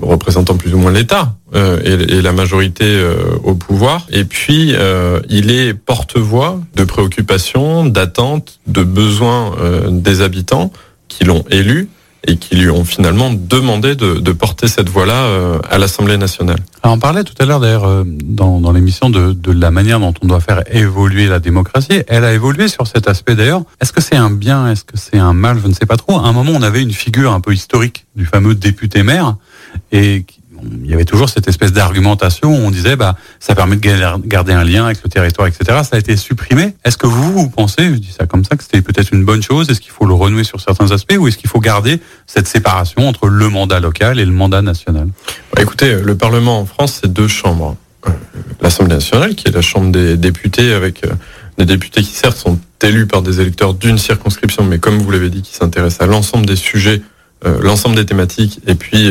représentant plus ou moins l'État euh, et, la majorité euh, au pouvoir. Et puis, il est porte-voix de préoccupations, d'attentes, de besoins des habitants qui l'ont élu et qui lui ont finalement demandé de, porter cette voix-là euh, à l'Assemblée nationale. Alors on parlait tout à l'heure d'ailleurs euh, dans, l'émission de, de la manière dont on doit faire évoluer la démocratie. Elle a évolué sur cet aspect d'ailleurs. Est-ce que c'est un bien, est-ce que c'est un mal? Je ne sais pas trop. À un moment, on avait une figure un peu historique du fameux député maire et il y avait toujours cette espèce d'argumentation où on disait bah ça permet de garder un lien avec le territoire, etc. Ça a été supprimé. Est-ce que vous, vous pensez, je dis ça comme ça, que c'était peut-être une bonne chose? Est-ce qu'il faut le renouer sur certains aspects ou est-ce qu'il faut garder cette séparation entre le mandat local et le mandat national? Bah, Écoutez, le Parlement en France, c'est deux chambres. Euh, L'Assemblée nationale, qui est la chambre des députés, avec euh, des députés qui certes sont élus par des électeurs d'une circonscription, mais comme vous l'avez dit, qui s'intéressent à l'ensemble des sujets, euh, l'ensemble des thématiques, et puis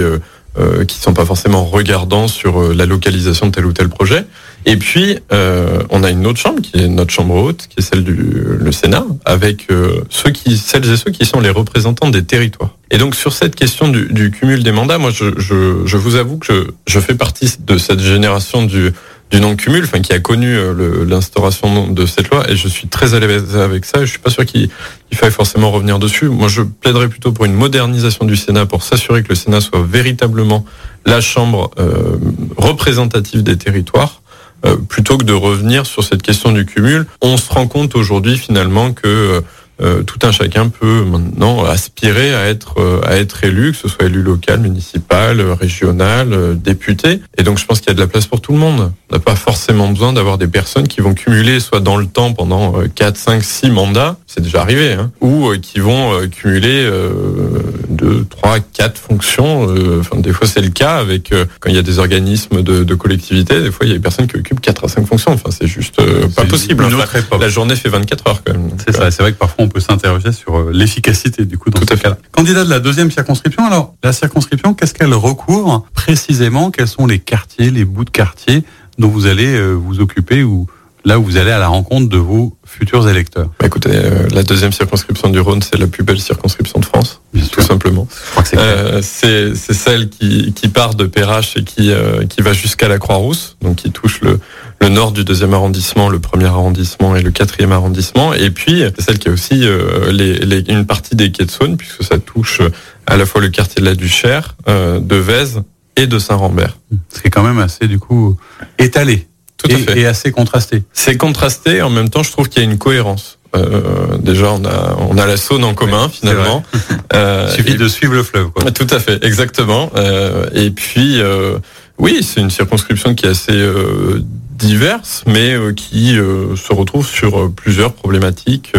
qui sont pas forcément regardants sur euh, la localisation de tel ou tel projet. Et puis, euh, on a une autre chambre qui est notre chambre haute, qui est celle du Sénat, avec euh, ceux qui, celles et ceux qui sont les représentants des territoires. Et donc sur cette question du, du cumul des mandats, moi je, je, je, vous avoue que je, je fais partie de cette génération du, du non-cumul, enfin qui a connu euh, l'instauration de cette loi, et je suis très à avec ça. Et je suis pas sûr qu'il il faille forcément revenir dessus. Moi, je plaiderais plutôt pour une modernisation du Sénat pour s'assurer que le Sénat soit véritablement la chambre euh, représentative des territoires euh, plutôt que de revenir sur cette question du cumul. On se rend compte aujourd'hui finalement que euh, tout un chacun peut maintenant aspirer à être euh, à être élu, que ce soit élu local, municipal, régional, euh, député. Et donc je pense qu'il y a de la place pour tout le monde. On n'a pas forcément besoin d'avoir des personnes qui vont cumuler soit dans le temps pendant 4, 5, 6 mandats, c'est déjà arrivé, hein, ou qui vont cumuler deux, trois, quatre fonctions. Enfin des fois c'est le cas avec quand il y a des organismes de, de collectivité, des fois il y a des personnes qui occupent 4 à 5 fonctions. Enfin c'est juste pas possible. la journée fait 24 heures quand même. C'est ça. C'est vrai que parfois on peut s'interroger sur euh, l'efficacité du coup dans Tout ce cas-là. Candidat de la deuxième circonscription, alors la circonscription, qu'est-ce qu'elle recouvre précisément? Quels sont les quartiers, les bouts de quartiers dont vous allez euh, vous occuper ou là où vous allez à la rencontre de vos futurs électeurs bah Écoutez, euh, la deuxième circonscription du Rhône, c'est la plus belle circonscription de France, Bien tout sûr. simplement. Euh, c'est celle qui, qui, part de Perrache et qui, euh, qui va jusqu'à la Croix-Rousse, donc qui touche le, le nord du deuxième arrondissement, le premier arrondissement et le quatrième arrondissement. Et puis, c'est celle qui a aussi euh, les, les, une partie des quais de Saône, puisque ça touche à la fois le quartier de la Duchère, euh, de Vèze et de Saint-Rambert. C'est quand même assez, du coup, étalé. Tout et, à fait. et assez contrasté. C'est contrasté, en même temps, je trouve qu'il y a une cohérence. Euh, déjà, on a on a la Saône en commun Ouais, finalement. (laughs) Euh, Il suffit et- de suivre le fleuve. Quoi. Tout à fait, exactement. Euh, et puis, euh, oui, c'est une circonscription qui est assez euh, diverse, mais euh, qui euh, se retrouve sur plusieurs problématiques.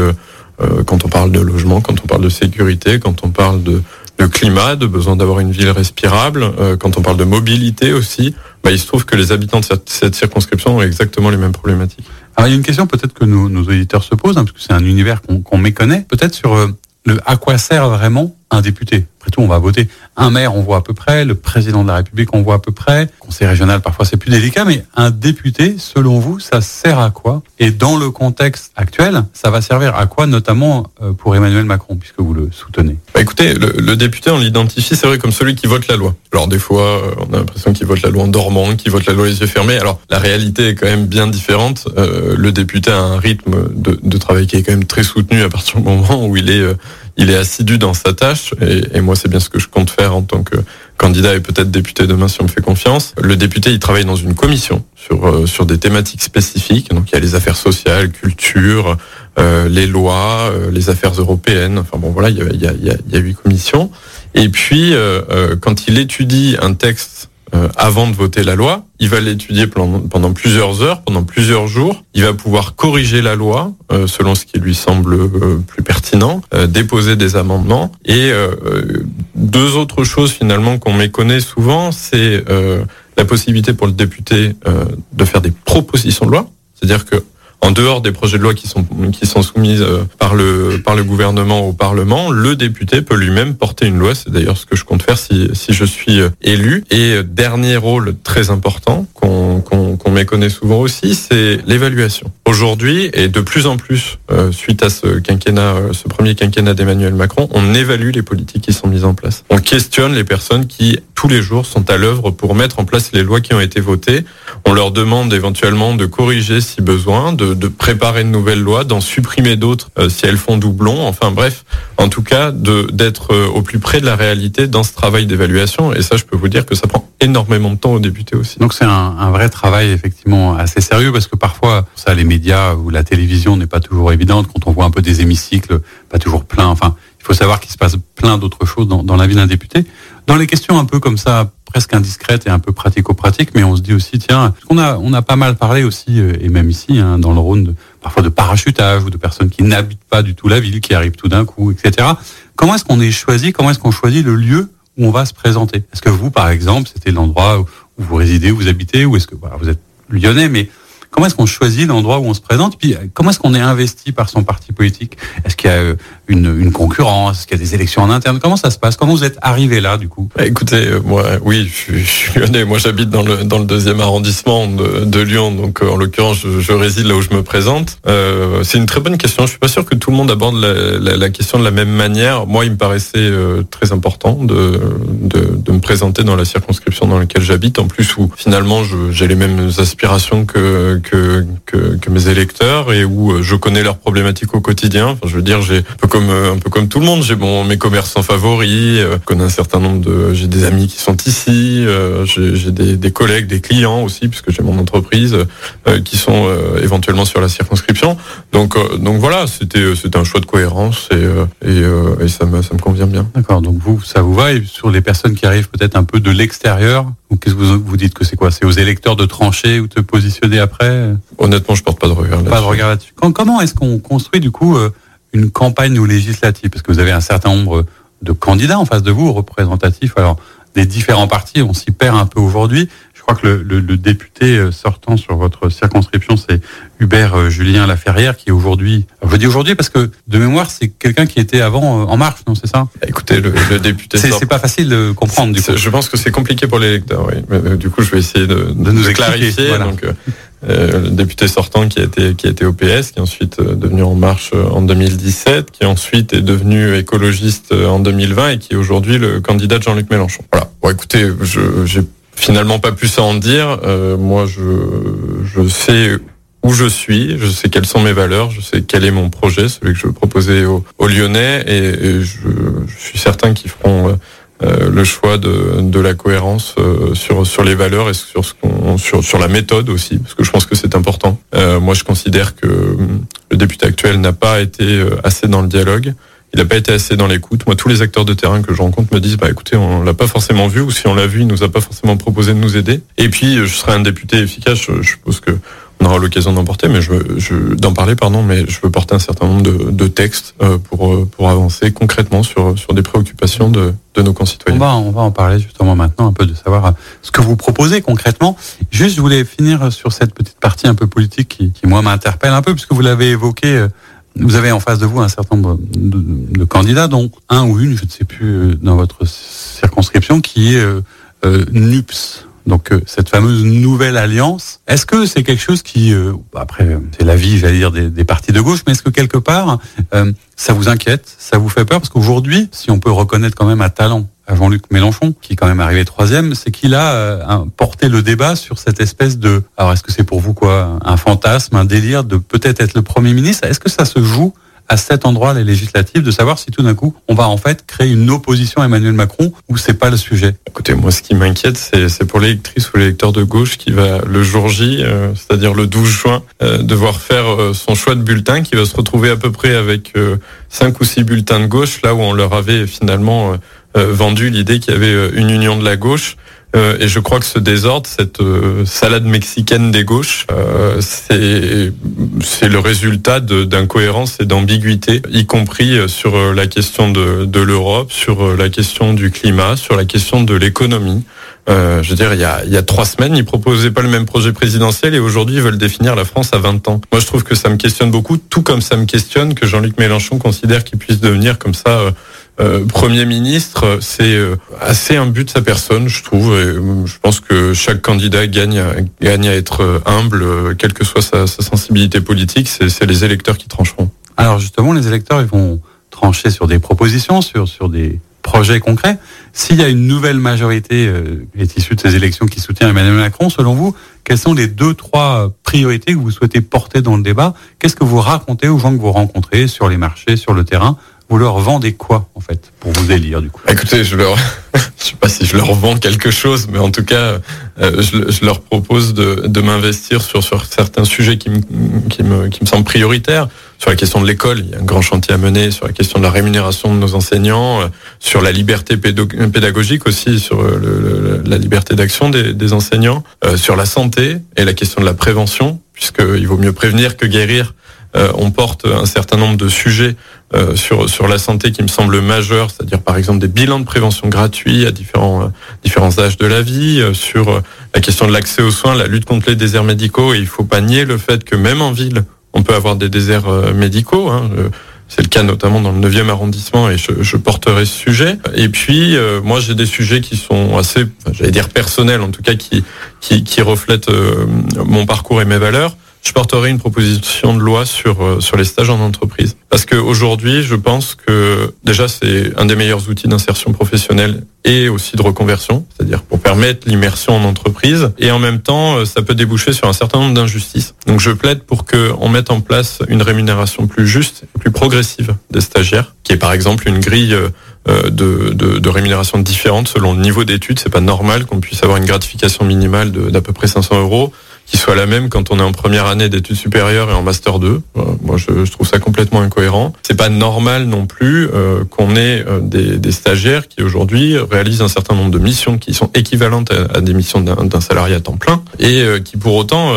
quand on parle de logement, quand on parle de sécurité, quand on parle de, de climat, de besoin d'avoir une ville respirable, euh, quand on parle de mobilité aussi, bah, il se trouve que les habitants de cette, circonscription ont exactement les mêmes problématiques. Alors il y a une question peut-être que nos, auditeurs se posent, hein, parce que c'est un univers qu'on qu'on méconnaît, peut-être sur euh, le à quoi sert vraiment un député? Après tout, on va voter. Un maire, on voit à peu près. Le président de la République, on voit à peu près. Conseil régional, parfois c'est plus délicat, mais un député, selon vous, ça sert à quoi? Et dans le contexte actuel, ça va servir à quoi, notamment euh, pour Emmanuel Macron, puisque vous le soutenez? Bah écoutez, le, député, on l'identifie, c'est vrai, comme celui qui vote la loi. Alors des fois, euh, on a l'impression qu'il vote la loi en dormant, qu'il vote la loi les yeux fermés. Alors la réalité est quand même bien différente. Euh, le député a un rythme de, travail qui est quand même très soutenu à partir du moment où il est, il est assidu dans sa tâche. Et moi, c'est bien ce que je compte faire en tant que candidat et peut-être député demain si on me fait confiance. Le député, il travaille dans une commission sur euh, sur des thématiques spécifiques. Donc il y a les affaires sociales, culture, euh, les lois, euh, les affaires européennes. Enfin bon, voilà, il y a, il y a, huit commissions. Et puis, euh, quand il étudie un texte euh, avant de voter la loi, il va l'étudier pendant, plusieurs heures, pendant plusieurs jours. Il va pouvoir corriger la loi euh, selon ce qui lui semble euh, plus pertinent, déposer des amendements. Et deux autres choses finalement qu'on méconnaît souvent, c'est la possibilité pour le député de faire des propositions de loi. C'est-à-dire que en dehors des projets de loi qui sont qui sont soumis euh, par le par le gouvernement au Parlement, le député peut lui-même porter une loi. C'est d'ailleurs ce que je compte faire si si je suis euh, élu. Et euh, dernier rôle très important qu'on qu'on qu'on méconnaît souvent aussi, c'est l'évaluation. Aujourd'hui et de plus en plus euh, suite à ce quinquennat, ce premier quinquennat d'Emmanuel Macron, on évalue les politiques qui sont mises en place. On questionne les personnes qui tous les jours sont à l'œuvre pour mettre en place les lois qui ont été votées. On leur demande éventuellement de corriger si besoin, de préparer de nouvelles lois, d'en supprimer d'autres euh, si elles font doublon. Enfin bref, en tout cas, d'être euh, au plus près de la réalité dans ce travail d'évaluation. Et ça, je peux vous dire que ça prend énormément de temps aux députés aussi. Donc c'est un, vrai travail effectivement assez sérieux parce que parfois ça les médias ou la télévision n'est pas toujours évidente quand on voit un peu des hémicycles pas toujours pleins. Enfin, faut savoir qu'il se passe plein d'autres choses dans, la vie d'un député. Dans les questions un peu comme ça, presque indiscrètes et un peu pratico-pratiques, mais on se dit aussi tiens, on a on a pas mal parlé aussi euh, et même ici hein, dans le Rhône de, parfois de parachutage ou de personnes qui n'habitent pas du tout la ville, qui arrivent tout d'un coup, etc. Comment est-ce qu'on est choisi Comment est-ce qu'on choisit le lieu où on va se présenter? Est-ce que vous, par exemple, c'était l'endroit où vous résidez, où vous habitez, ou est-ce que vous êtes lyonnais, mais Comment est-ce qu'on choisit l'endroit où on se présente? Puis comment est-ce qu'on est investi par son parti politique? Est-ce qu'il y a euh, une, une concurrence qu'il y a des élections en interne Comment ça se passe? Comment vous êtes arrivé là du coup? Bah, Écoutez, euh, moi, oui, je, suis lyonnais. Moi, j'habite dans le dans le deuxième arrondissement de, de Lyon, donc euh, en l'occurrence, je, je, réside là où je me présente. Euh, c'est une très bonne question. Je suis pas sûr que tout le monde aborde la, la, la question de la même manière. Moi, il me paraissait très important de, de, de me présenter dans la circonscription dans laquelle j'habite. En plus, où finalement, j'ai les mêmes aspirations que, que, que, que, mes électeurs et où euh, je connais leurs problématiques au quotidien. Enfin, je veux dire, j'ai comme euh, un peu comme tout le monde, j'ai bon mes commerçants favoris, euh, je connais un certain nombre de, j'ai des amis qui sont ici, j'ai des, des, collègues, des clients aussi, puisque j'ai mon entreprise qui sont éventuellement sur la circonscription. Donc donc voilà, c'était c'était un choix de cohérence et et, et ça me ça me convient bien. D'accord. Donc vous ça vous va et sur les personnes qui arrivent peut-être un peu de l'extérieur, qu'est-ce que vous vous dites que c'est quoi? C'est aux électeurs de trancher ou de positionner après? Honnêtement, je porte pas de regard là-dessus. Pas de regard là-dessus. Comment est-ce qu'on construit du coup euh, une campagne ou législative Parce que vous avez un certain nombre de candidats en face de vous, représentatifs. Alors des différents partis, on s'y perd un peu aujourd'hui. Je crois que le, le, le, député euh, sortant sur votre circonscription, c'est Hubert euh, Julien Laferrière, qui est aujourd'hui, je dis aujourd'hui parce que de mémoire, c'est quelqu'un qui était avant En Marche, non, c'est ça? Écoutez, le, le député... C'est pas facile de comprendre, du coup. Je pense que c'est compliqué pour l'électeur, oui. Mais, du coup, je vais essayer de, de nous clarifier. Voilà. Donc, euh, le député sortant qui a été qui a été au PS, qui est ensuite euh, devenu En Marche euh, en 2017, qui ensuite est devenu écologiste en 2020 et qui est aujourd'hui le candidat de Jean-Luc Mélenchon. Voilà. Bon, écoutez, j'ai finalement pas plus à en dire. Euh, moi, je sais où je suis, je sais quelles sont mes valeurs, je sais quel est mon projet, celui que je veux proposer aux, Lyonnais, et, je, suis certain qu'ils feront euh, le choix de, de la cohérence euh, sur sur les valeurs et sur ce sur sur la méthode aussi parce que je pense que c'est important. Euh, moi je considère que le député actuel n'a pas été assez dans le dialogue. Il n'a pas été assez dans l'écoute. Moi, tous les acteurs de terrain que je rencontre me disent, bah écoutez, on l'a pas forcément vu, ou si on l'a vu, il nous a pas forcément proposé de nous aider. Et puis, je serai un député efficace. Je suppose que on aura l'occasion d'en porter, mais je, je d'en parler, pardon, mais je veux porter un certain nombre de, de textes euh, pour euh, pour avancer concrètement sur sur des préoccupations de, de nos concitoyens. On va on va en parler justement maintenant un peu de savoir ce que vous proposez concrètement. Juste, je voulais finir sur cette petite partie un peu politique qui, qui moi m'interpelle un peu puisque vous l'avez évoqué. Euh, vous avez en face de vous un certain nombre de, de, candidats, dont un ou une, je ne sais plus, dans votre circonscription, qui est euh, NUPS, donc euh, cette fameuse nouvelle alliance, est-ce que c'est quelque chose qui, euh, après c'est la vie, j'allais dire des, partis de gauche, mais est-ce que quelque part euh, ça vous inquiète, ça vous fait peur? Parce qu'aujourd'hui, si on peut reconnaître quand même un talent à Jean-Luc Mélenchon, qui est quand même arrivé troisième, c'est qu'il a euh, porté le débat sur cette espèce de, alors est-ce que c'est pour vous quoi, un fantasme, un délire de peut-être être le premier ministre? Est-ce que ça se joue à cet endroit les législatives de savoir si tout d'un coup on va en fait créer une opposition à Emmanuel Macron ou c'est pas le sujet Écoutez, moi ce qui m'inquiète c'est pour l'électrice ou l'électeur de gauche qui va le jour J, euh, c'est-à-dire le 12 juin, euh, devoir faire euh, son choix de bulletin qui va se retrouver à peu près avec cinq ou six bulletins de gauche là où on leur avait finalement vendu l'idée qu'il y avait une union de la gauche. Euh, et je crois que ce désordre, cette euh, salade mexicaine des gauches, euh, c'est le résultat d'incohérence et d'ambiguïté, y compris sur la question de, l'Europe, sur la question du climat, sur la question de l'économie. Je veux dire, il y, a, trois semaines, ils proposaient pas le même projet présidentiel et aujourd'hui, ils veulent définir la France à 20 ans. Moi, je trouve que ça me questionne beaucoup, tout comme ça me questionne que Jean-Luc Mélenchon considère qu'il puisse devenir comme ça euh, Premier ministre. C'est assez un but de sa personne, je trouve. Et je pense que chaque candidat gagne, gagne à être humble, quelle que soit sa, sa sensibilité politique. C'est les électeurs qui trancheront. Alors justement, les électeurs, ils vont trancher sur des propositions, sur, sur des projet concret. S'il y a une nouvelle majorité euh, est issue de ces élections qui soutient Emmanuel Macron, selon vous, quelles sont les deux, trois priorités que vous souhaitez porter dans le débat? Qu'est-ce que vous racontez aux gens que vous rencontrez sur les marchés, sur le terrain Vous leur vendez quoi, en fait, pour vous élire, du coup? Écoutez, je leur... (laughs) je sais pas si je leur vends quelque chose, mais en tout cas, euh, je, leur propose de, m'investir sur, certains sujets qui me, semblent prioritaires. Sur la question de l'école, il y a un grand chantier à mener. Sur la question de la rémunération de nos enseignants, euh, sur la liberté pédagogique aussi, sur la liberté d'action des, des, enseignants, euh, sur la santé et la question de la prévention, puisqu'il vaut mieux prévenir que guérir on porte un certain nombre de sujets sur sur la santé qui me semblent majeurs, c'est-à-dire par exemple des bilans de prévention gratuits à différents différents âges de la vie, sur la question de l'accès aux soins, la lutte contre les déserts médicaux. Et il faut pas nier le fait que même en ville, on peut avoir des déserts médicaux. Hein. C'est le cas notamment dans le 9e arrondissement et je, porterai ce sujet. Et puis, euh, moi, j'ai des sujets qui sont assez, j'allais dire personnels, en tout cas, qui, qui, qui reflètent euh, mon parcours et mes valeurs je porterai une proposition de loi sur euh, sur les stages en entreprise. Parce qu'aujourd'hui, je pense que déjà c'est un des meilleurs outils d'insertion professionnelle et aussi de reconversion, c'est-à-dire pour permettre l'immersion en entreprise. Et en même temps, euh, ça peut déboucher sur un certain nombre d'injustices. Donc je plaide pour que on mette en place une rémunération plus juste, plus progressive des stagiaires, qui est par exemple une grille euh, de, de, de, rémunération différente selon le niveau d'études. C'est pas normal qu'on puisse avoir une gratification minimale d'à peu près 500 euros qui soit la même quand on est en première année d'études supérieures et en master 2. Euh, moi, je, je, trouve ça complètement incohérent. C'est pas normal non plus euh, qu'on ait euh, des, des, stagiaires qui aujourd'hui réalisent un certain nombre de missions qui sont équivalentes à, des missions d'un salarié à temps plein et qui pour autant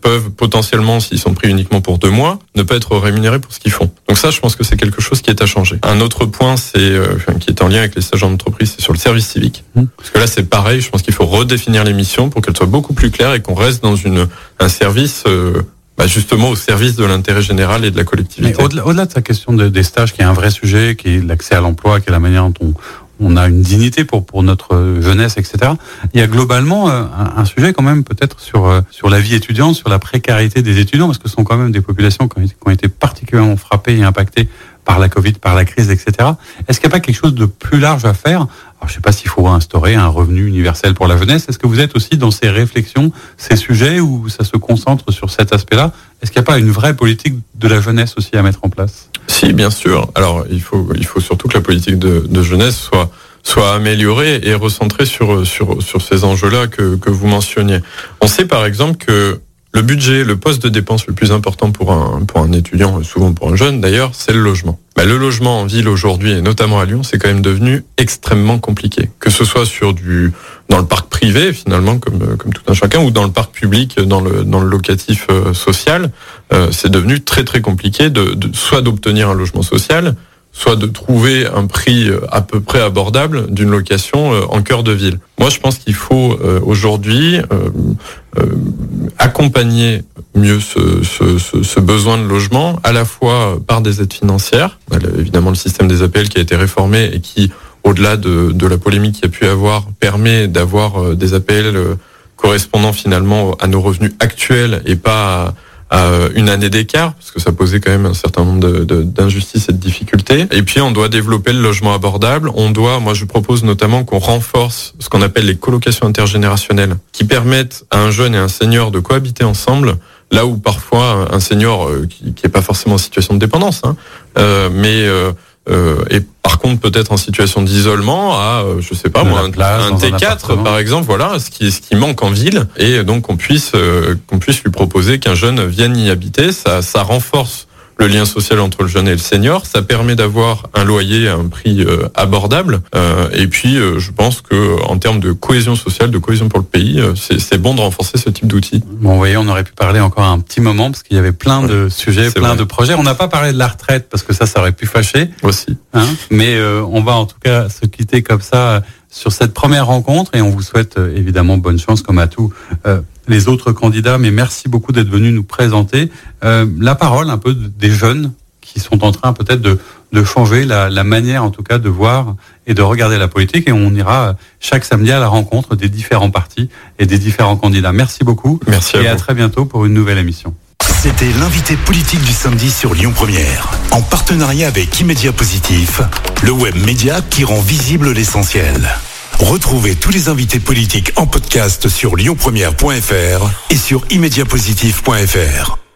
peuvent potentiellement, s'ils sont pris uniquement pour deux mois, ne pas être rémunérés pour ce qu'ils font. Donc ça, je pense que c'est quelque chose qui est à changer. Un autre point, c'est qui est en lien avec les stages en entreprise, c'est sur le service civique. Mmh. Parce que là, c'est pareil. Je pense qu'il faut redéfinir les missions pour qu'elles soient beaucoup plus claires et qu'on reste dans une, un service euh, bah justement au service de l'intérêt général et de la collectivité. Au-delà au de sa question de, des stages, qui est un vrai sujet, qui est l'accès à l'emploi, qui est la manière dont on, a une dignité pour pour notre jeunesse, etc. Il y a globalement euh, un, sujet quand même peut-être sur euh, sur la vie étudiante, sur la précarité des étudiants, parce que ce sont quand même des populations qui ont été particulièrement frappées et impactées par la Covid, par la crise, etc. Est-ce qu'il n'y a pas quelque chose de plus large à faire? Alors, je ne sais pas s'il faut instaurer un revenu universel pour la jeunesse. Est-ce que vous êtes aussi dans ces réflexions, ces sujets où ça se concentre sur cet aspect-là? Est-ce qu'il n'y a pas une vraie politique de la jeunesse aussi à mettre en place? Si, bien sûr. Alors, il faut, il faut surtout que la politique de, jeunesse soit soit améliorée et recentrée sur sur sur ces enjeux-là que que vous mentionniez. On sait par exemple que le budget, le poste de dépense le plus important pour un, pour un étudiant, souvent pour un jeune d'ailleurs, c'est le logement. Bah, le logement en ville aujourd'hui, et notamment à Lyon, c'est quand même devenu extrêmement compliqué. Que ce soit sur du dans le parc privé finalement, comme, comme tout un chacun, ou dans le parc public, dans le, dans le locatif euh, social, euh, c'est devenu très très compliqué de, de soit d'obtenir un logement social, soit de trouver un prix euh, à peu près abordable d'une location euh, en cœur de ville. Moi, je pense qu'il faut euh, aujourd'hui accompagner mieux ce, besoin de logement, à la fois par des aides financières, bah, évidemment le système des APL qui a été réformé et qui, au-delà de, de la polémique qu'il y a pu avoir, permet d'avoir des APL correspondant finalement à nos revenus actuels et pas à à une année d'écart, parce que ça posait quand même un certain nombre d'injustices et de difficultés. Et puis on doit développer le logement abordable. On doit, moi je propose notamment qu'on renforce ce qu'on appelle les colocations intergénérationnelles, qui permettent à un jeune et un senior de cohabiter ensemble. Là où parfois un senior euh, qui n'est pas forcément en situation de dépendance, hein, euh, mais euh, euh, et par contre peut-être en situation d'isolement à euh, je sais pas moi un, T4 par exemple voilà ce qui ce qui manque en ville. Et donc qu'on puisse euh, qu'on puisse lui proposer qu'un jeune vienne y habiter. Ça ça renforce le lien social entre le jeune et le senior. Ça permet d'avoir un loyer à un prix euh, abordable. Euh, et puis, euh, je pense que en termes de cohésion sociale, de cohésion pour le pays, c'est bon de renforcer ce type d'outils. Bon, vous voyez, on aurait pu parler encore un petit moment parce qu'il y avait plein de sujets, plein de projets. On n'a pas parlé de la retraite parce que ça, ça aurait pu fâcher. Aussi. Hein Mais on va en tout cas se quitter comme ça sur cette première rencontre et on vous souhaite évidemment bonne chance comme à tout les autres candidats, mais merci beaucoup d'être venu nous présenter euh, la parole un peu des jeunes qui sont en train peut-être de, de changer la, la, manière en tout cas de voir et de regarder la politique et on ira chaque samedi à la rencontre des différents partis et des différents candidats. Merci beaucoup merci et à, très bientôt pour une nouvelle émission. C'était l'invité politique du samedi sur Lyon Première, en partenariat avec Immédia Positif, le web média qui rend visible l'essentiel. Retrouvez tous les invités politiques en podcast sur lyonpremière.fr et sur immédiapositif.fr.